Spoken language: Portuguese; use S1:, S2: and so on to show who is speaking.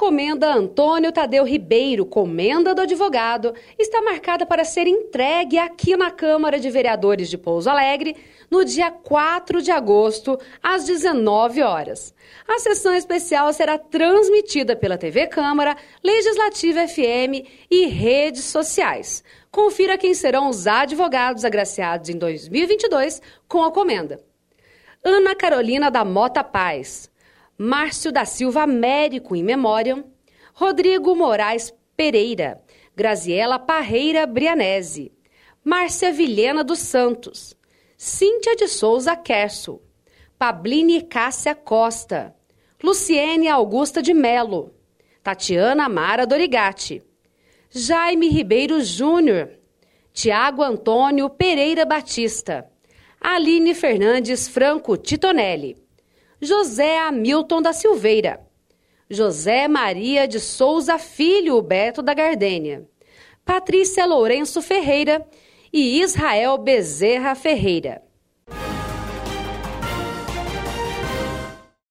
S1: comenda Antônio Tadeu Ribeiro, comenda do advogado, está marcada para ser entregue aqui na Câmara de Vereadores de Pouso Alegre no dia 4 de agosto, às 19 horas. A sessão especial será transmitida pela TV Câmara, Legislativa FM e redes sociais. Confira quem serão os advogados agraciados em 2022 com a comenda. Ana Carolina da Mota Paz, Márcio da Silva Américo em memória, Rodrigo Moraes Pereira, Graziela Parreira Brianese, Márcia Vilhena dos Santos, Cíntia de Souza Kerso, Pabline Cássia Costa, Luciene Augusta de Melo, Tatiana Mara Dorigati, Jaime Ribeiro Júnior, Tiago Antônio Pereira Batista, Aline Fernandes Franco Titonelli, José Hamilton da Silveira, José Maria de Souza Filho Beto da Gardênia, Patrícia Lourenço Ferreira e Israel Bezerra Ferreira.